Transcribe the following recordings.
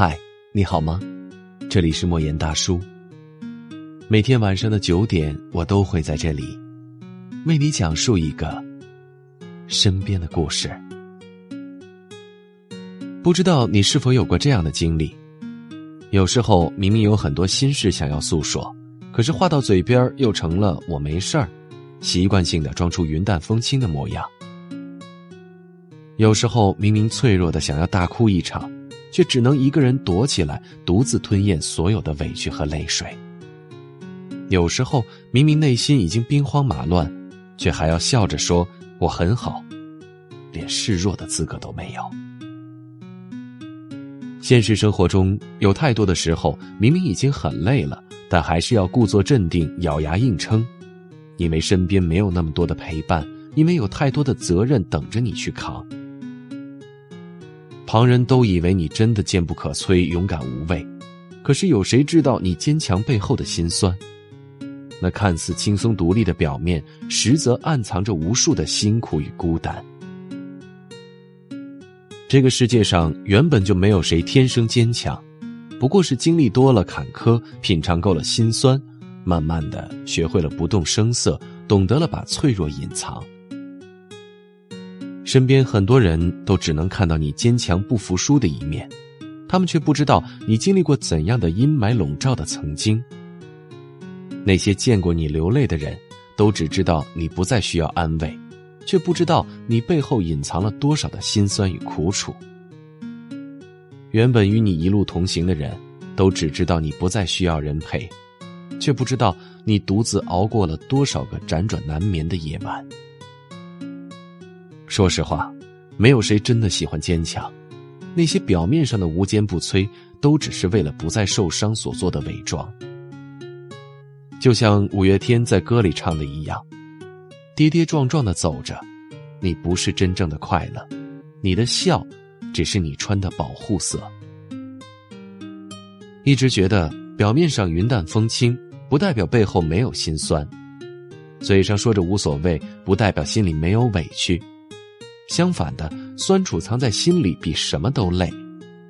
嗨，你好吗？这里是莫言大叔。每天晚上的九点，我都会在这里，为你讲述一个身边的故事。不知道你是否有过这样的经历？有时候明明有很多心事想要诉说，可是话到嘴边又成了我没事儿，习惯性的装出云淡风轻的模样。有时候明明脆弱的想要大哭一场。却只能一个人躲起来，独自吞咽所有的委屈和泪水。有时候明明内心已经兵荒马乱，却还要笑着说我很好，连示弱的资格都没有。现实生活中有太多的时候，明明已经很累了，但还是要故作镇定，咬牙硬撑，因为身边没有那么多的陪伴，因为有太多的责任等着你去扛。旁人都以为你真的坚不可摧、勇敢无畏，可是有谁知道你坚强背后的辛酸？那看似轻松独立的表面，实则暗藏着无数的辛苦与孤单。这个世界上原本就没有谁天生坚强，不过是经历多了坎坷，品尝够了辛酸，慢慢的学会了不动声色，懂得了把脆弱隐藏。身边很多人都只能看到你坚强不服输的一面，他们却不知道你经历过怎样的阴霾笼罩的曾经。那些见过你流泪的人，都只知道你不再需要安慰，却不知道你背后隐藏了多少的辛酸与苦楚。原本与你一路同行的人，都只知道你不再需要人陪，却不知道你独自熬过了多少个辗转难眠的夜晚。说实话，没有谁真的喜欢坚强，那些表面上的无坚不摧，都只是为了不再受伤所做的伪装。就像五月天在歌里唱的一样：“跌跌撞撞的走着，你不是真正的快乐，你的笑，只是你穿的保护色。”一直觉得表面上云淡风轻，不代表背后没有心酸；嘴上说着无所谓，不代表心里没有委屈。相反的，酸楚藏在心里比什么都累，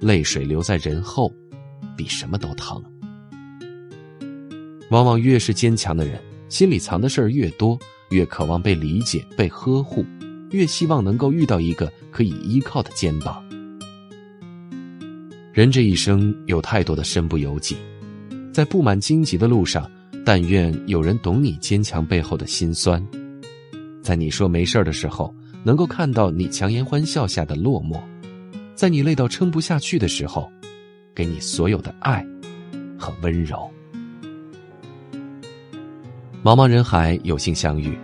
泪水流在人后，比什么都疼。往往越是坚强的人，心里藏的事儿越多，越渴望被理解、被呵护，越希望能够遇到一个可以依靠的肩膀。人这一生有太多的身不由己，在布满荆棘的路上，但愿有人懂你坚强背后的辛酸，在你说没事的时候。能够看到你强颜欢笑下的落寞，在你累到撑不下去的时候，给你所有的爱和温柔。茫茫人海，有幸相遇，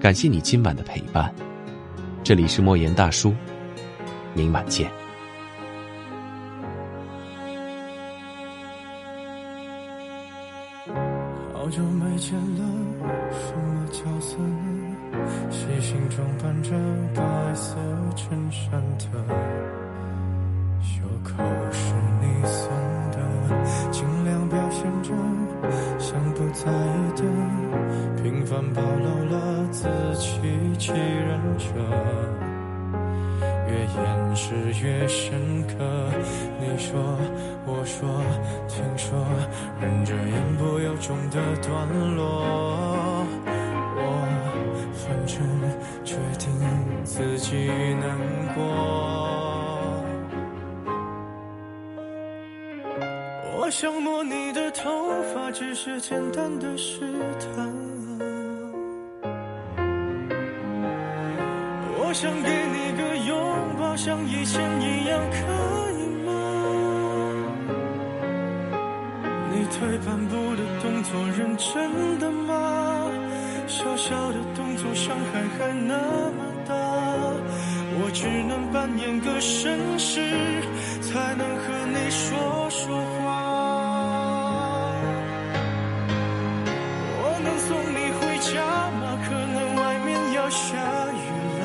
感谢你今晚的陪伴。这里是莫言大叔，明晚见。好久没见了，什么角色呢？细心装扮着白色衬衫的袖口是你送的，尽量表现着像不在意的，平凡暴露了自欺欺人者，越掩饰越深刻。你说，我说，听说，忍着言不由衷的段落。反正决定自己难过。我想摸你的头发，只是简单的试探。我想给你个拥抱，像以前一样，可以吗？你退半步的动作，认真的吗？小小的动作，伤害还那么大，我只能扮演个绅士，才能和你说说话。我能送你回家吗？可能外面要下雨了。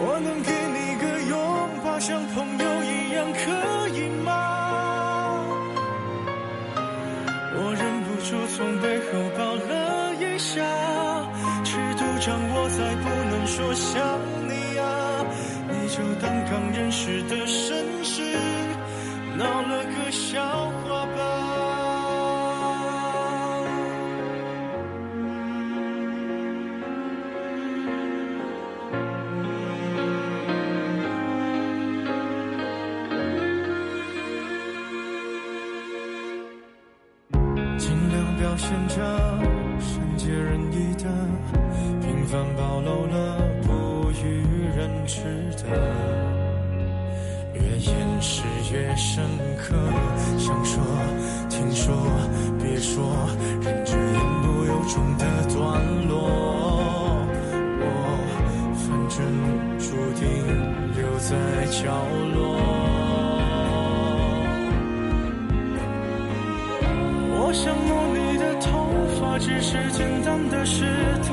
我能给你个拥抱，像朋友一样，可再不能说想你啊，你就当刚认识的绅士，闹了个笑话吧。尽量表现着善解人意的，平凡暴露了不与人知的，越掩饰越深刻。想说，听说，别说，忍着言不由衷的段落。我反正注定留在角落。我想摸你的头发，只是简单的试探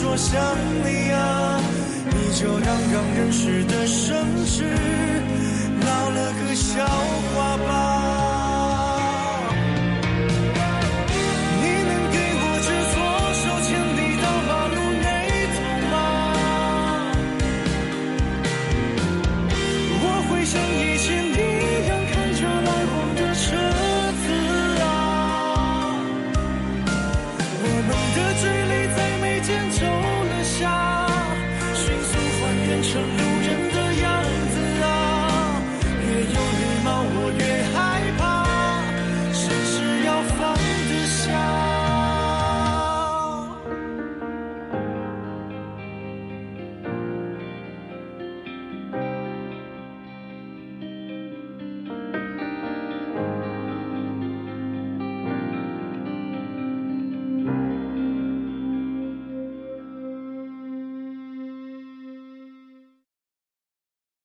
说想你啊，你就刚刚认识的绅士。